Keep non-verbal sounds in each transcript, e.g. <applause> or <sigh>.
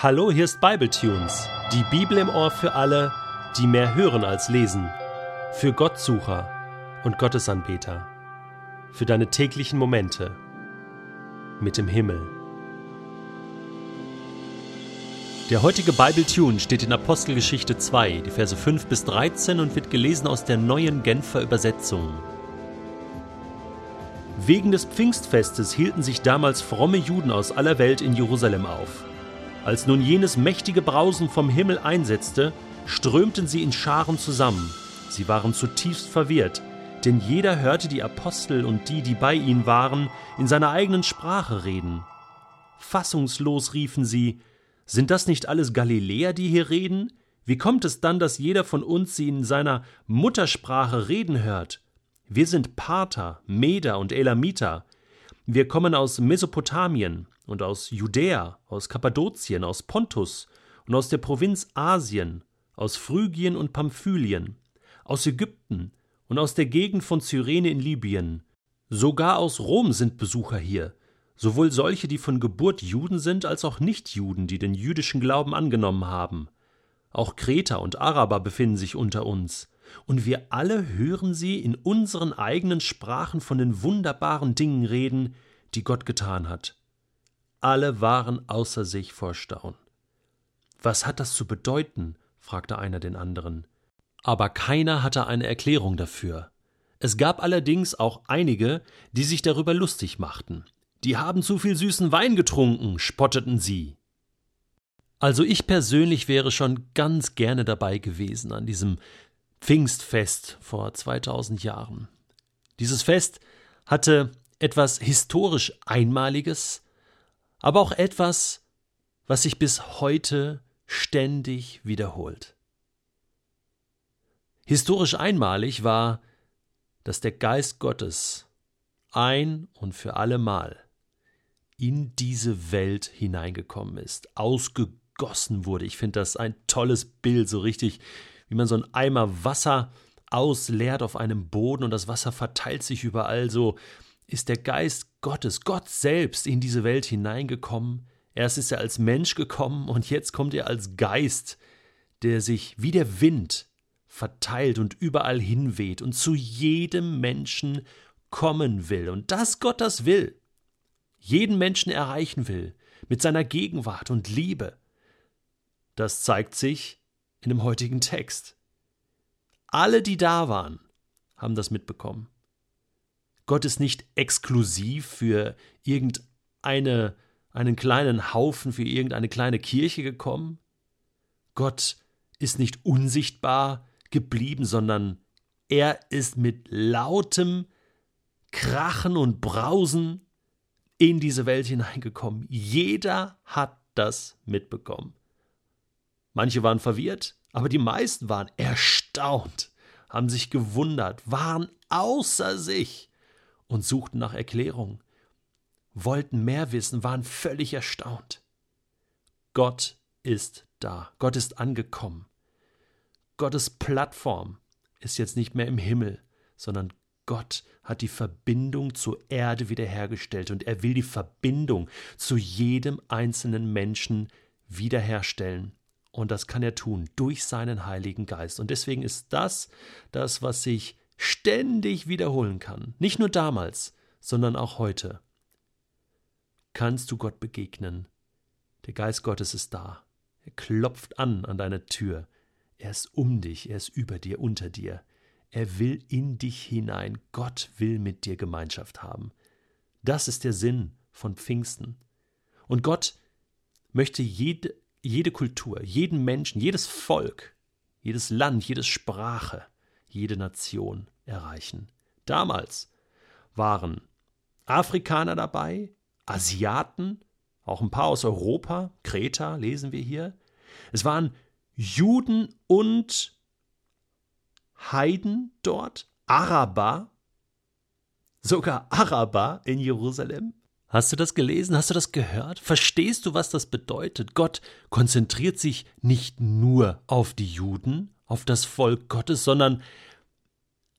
Hallo, hier ist Bibletunes, die Bibel im Ohr für alle, die mehr hören als lesen, für Gottsucher und Gottesanbeter, für deine täglichen Momente mit dem Himmel. Der heutige Bibletune steht in Apostelgeschichte 2, die Verse 5 bis 13 und wird gelesen aus der neuen Genfer Übersetzung. Wegen des Pfingstfestes hielten sich damals fromme Juden aus aller Welt in Jerusalem auf. Als nun jenes mächtige Brausen vom Himmel einsetzte, strömten sie in Scharen zusammen. Sie waren zutiefst verwirrt, denn jeder hörte die Apostel und die, die bei ihnen waren, in seiner eigenen Sprache reden. Fassungslos riefen sie, sind das nicht alles Galiläer, die hier reden? Wie kommt es dann, dass jeder von uns sie in seiner Muttersprache reden hört? Wir sind Parther, Meder und Elamiter. Wir kommen aus Mesopotamien und aus Judäa, aus Kappadokien, aus Pontus und aus der Provinz Asien, aus Phrygien und Pamphylien, aus Ägypten und aus der Gegend von Cyrene in Libyen. Sogar aus Rom sind Besucher hier sowohl solche, die von Geburt Juden sind, als auch Nichtjuden, die den jüdischen Glauben angenommen haben. Auch Kreter und Araber befinden sich unter uns, und wir alle hören sie in unseren eigenen Sprachen von den wunderbaren Dingen reden, die Gott getan hat. Alle waren außer sich vor Staunen. Was hat das zu bedeuten? fragte einer den anderen. Aber keiner hatte eine Erklärung dafür. Es gab allerdings auch einige, die sich darüber lustig machten. Die haben zu viel süßen Wein getrunken, spotteten sie. Also ich persönlich wäre schon ganz gerne dabei gewesen an diesem Pfingstfest vor 2000 Jahren. Dieses Fest hatte etwas historisch Einmaliges, aber auch etwas, was sich bis heute ständig wiederholt. Historisch einmalig war, dass der Geist Gottes ein und für allemal in diese Welt hineingekommen ist, ausgegossen wurde. Ich finde das ein tolles Bild, so richtig, wie man so einen Eimer Wasser ausleert auf einem Boden und das Wasser verteilt sich überall. So ist der Geist Gottes, Gott selbst, in diese Welt hineingekommen. Erst ist er als Mensch gekommen und jetzt kommt er als Geist, der sich wie der Wind verteilt und überall hinweht und zu jedem Menschen kommen will. Und dass Gott das will, jeden Menschen erreichen will, mit seiner Gegenwart und Liebe. Das zeigt sich in dem heutigen Text. Alle, die da waren, haben das mitbekommen. Gott ist nicht exklusiv für irgendeine einen kleinen Haufen für irgendeine kleine Kirche gekommen. Gott ist nicht unsichtbar geblieben, sondern er ist mit lautem Krachen und Brausen in diese Welt hineingekommen. Jeder hat das mitbekommen. Manche waren verwirrt, aber die meisten waren erstaunt, haben sich gewundert, waren außer sich und suchten nach Erklärung, wollten mehr wissen, waren völlig erstaunt. Gott ist da, Gott ist angekommen. Gottes Plattform ist jetzt nicht mehr im Himmel, sondern Gott hat die Verbindung zur Erde wiederhergestellt und er will die Verbindung zu jedem einzelnen Menschen wiederherstellen. Und das kann er tun durch seinen Heiligen Geist. Und deswegen ist das das, was sich ständig wiederholen kann. Nicht nur damals, sondern auch heute. Kannst du Gott begegnen? Der Geist Gottes ist da. Er klopft an an deine Tür. Er ist um dich, er ist über dir, unter dir. Er will in dich hinein. Gott will mit dir Gemeinschaft haben. Das ist der Sinn von Pfingsten. Und Gott möchte jede, jede Kultur, jeden Menschen, jedes Volk, jedes Land, jede Sprache, jede Nation erreichen. Damals waren Afrikaner dabei, Asiaten, auch ein paar aus Europa, Kreta lesen wir hier. Es waren Juden und Heiden dort, Araber, sogar Araber in Jerusalem. Hast du das gelesen? Hast du das gehört? Verstehst du, was das bedeutet? Gott konzentriert sich nicht nur auf die Juden, auf das Volk Gottes, sondern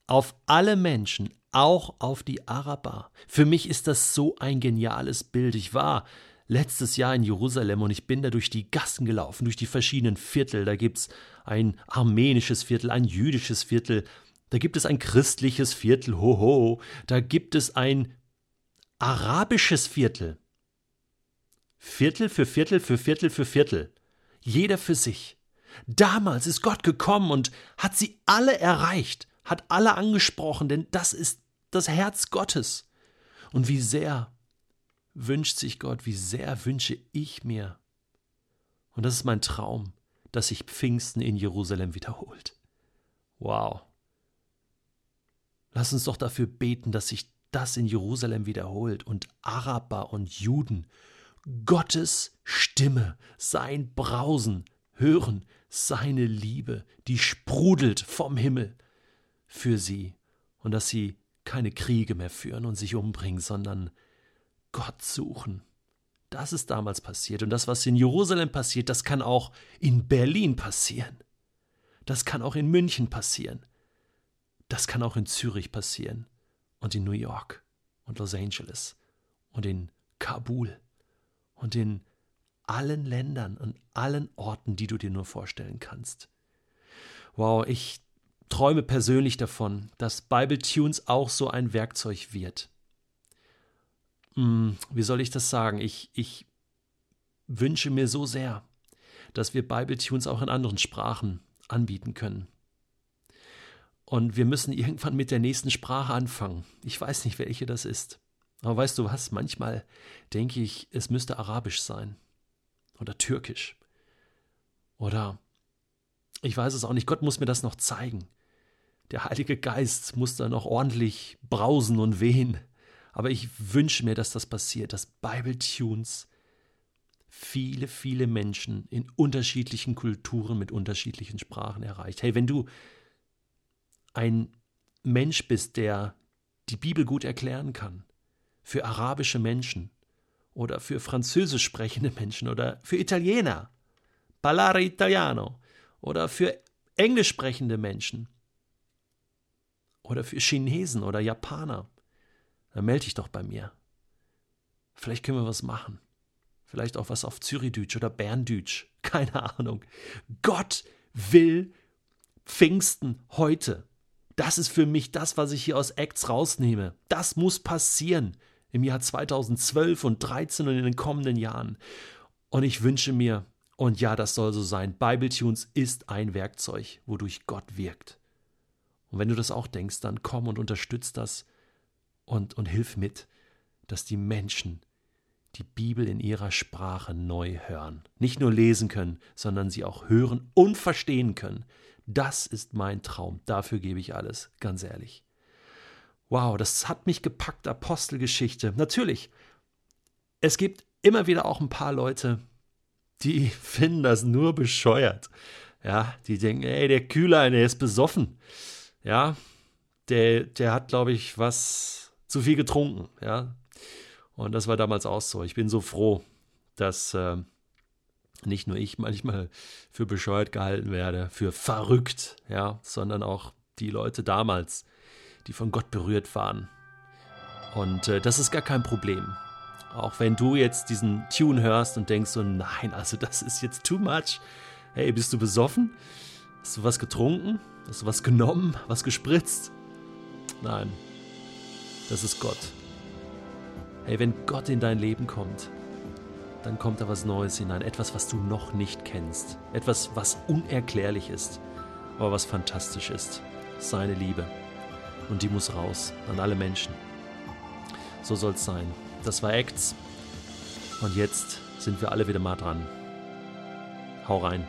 auf alle Menschen, auch auf die Araber. Für mich ist das so ein geniales Bild. Ich war letztes Jahr in Jerusalem und ich bin da durch die Gassen gelaufen, durch die verschiedenen Viertel. Da gibt es ein armenisches Viertel, ein jüdisches Viertel, da gibt es ein christliches Viertel, hoho, da gibt es ein arabisches Viertel. Viertel für Viertel für Viertel für Viertel. Jeder für sich. Damals ist Gott gekommen und hat sie alle erreicht, hat alle angesprochen, denn das ist das Herz Gottes. Und wie sehr wünscht sich Gott, wie sehr wünsche ich mir. Und das ist mein Traum, dass sich Pfingsten in Jerusalem wiederholt. Wow. Lass uns doch dafür beten, dass sich das in Jerusalem wiederholt und Araber und Juden Gottes Stimme, sein Brausen hören, seine Liebe, die sprudelt vom Himmel für sie und dass sie keine Kriege mehr führen und sich umbringen, sondern Gott suchen. Das ist damals passiert. Und das, was in Jerusalem passiert, das kann auch in Berlin passieren. Das kann auch in München passieren. Das kann auch in Zürich passieren. Und in New York und Los Angeles und in Kabul und in allen Ländern und allen Orten, die du dir nur vorstellen kannst. Wow, ich träume persönlich davon, dass Bible Tunes auch so ein Werkzeug wird hm, wie soll ich das sagen? Ich, ich wünsche mir so sehr, dass wir Bible Tunes auch in anderen Sprachen anbieten können. Und wir müssen irgendwann mit der nächsten Sprache anfangen. Ich weiß nicht, welche das ist. Aber weißt du was? Manchmal denke ich, es müsste Arabisch sein. Oder Türkisch. Oder ich weiß es auch nicht. Gott muss mir das noch zeigen. Der Heilige Geist muss da noch ordentlich brausen und wehen. Aber ich wünsche mir, dass das passiert, dass Bible Tunes viele, viele Menschen in unterschiedlichen Kulturen mit unterschiedlichen Sprachen erreicht. Hey, wenn du ein Mensch bist, der die Bibel gut erklären kann, für arabische Menschen oder für französisch sprechende Menschen oder für Italiener, parlare italiano, oder für englisch sprechende Menschen oder für Chinesen oder Japaner dann melde dich doch bei mir. Vielleicht können wir was machen. Vielleicht auch was auf Zürichdeutsch oder Berndeutsch. <laughs> Keine Ahnung. Gott will Pfingsten heute. Das ist für mich das, was ich hier aus Acts rausnehme. Das muss passieren im Jahr 2012 und 13 und in den kommenden Jahren. Und ich wünsche mir, und ja, das soll so sein, Bibletunes ist ein Werkzeug, wodurch Gott wirkt. Und wenn du das auch denkst, dann komm und unterstütz das und, und hilf mit, dass die Menschen die Bibel in ihrer Sprache neu hören. Nicht nur lesen können, sondern sie auch hören und verstehen können. Das ist mein Traum. Dafür gebe ich alles, ganz ehrlich. Wow, das hat mich gepackt, Apostelgeschichte. Natürlich, es gibt immer wieder auch ein paar Leute, die <laughs> finden das nur bescheuert. Ja, die denken, ey, der Kühler, der ist besoffen. Ja, der, der hat, glaube ich, was zu viel getrunken, ja. Und das war damals auch so. Ich bin so froh, dass äh, nicht nur ich manchmal für bescheuert gehalten werde, für verrückt, ja, sondern auch die Leute damals, die von Gott berührt waren. Und äh, das ist gar kein Problem. Auch wenn du jetzt diesen Tune hörst und denkst so, nein, also das ist jetzt too much. Hey, bist du besoffen? Hast du was getrunken? Hast du was genommen? Was gespritzt? Nein, das ist Gott. Hey, wenn Gott in dein Leben kommt, dann kommt da was Neues hinein, etwas, was du noch nicht kennst, etwas, was unerklärlich ist, aber was fantastisch ist. Seine Liebe. Und die muss raus an alle Menschen. So soll es sein. Das war Acts. Und jetzt sind wir alle wieder mal dran. Hau rein.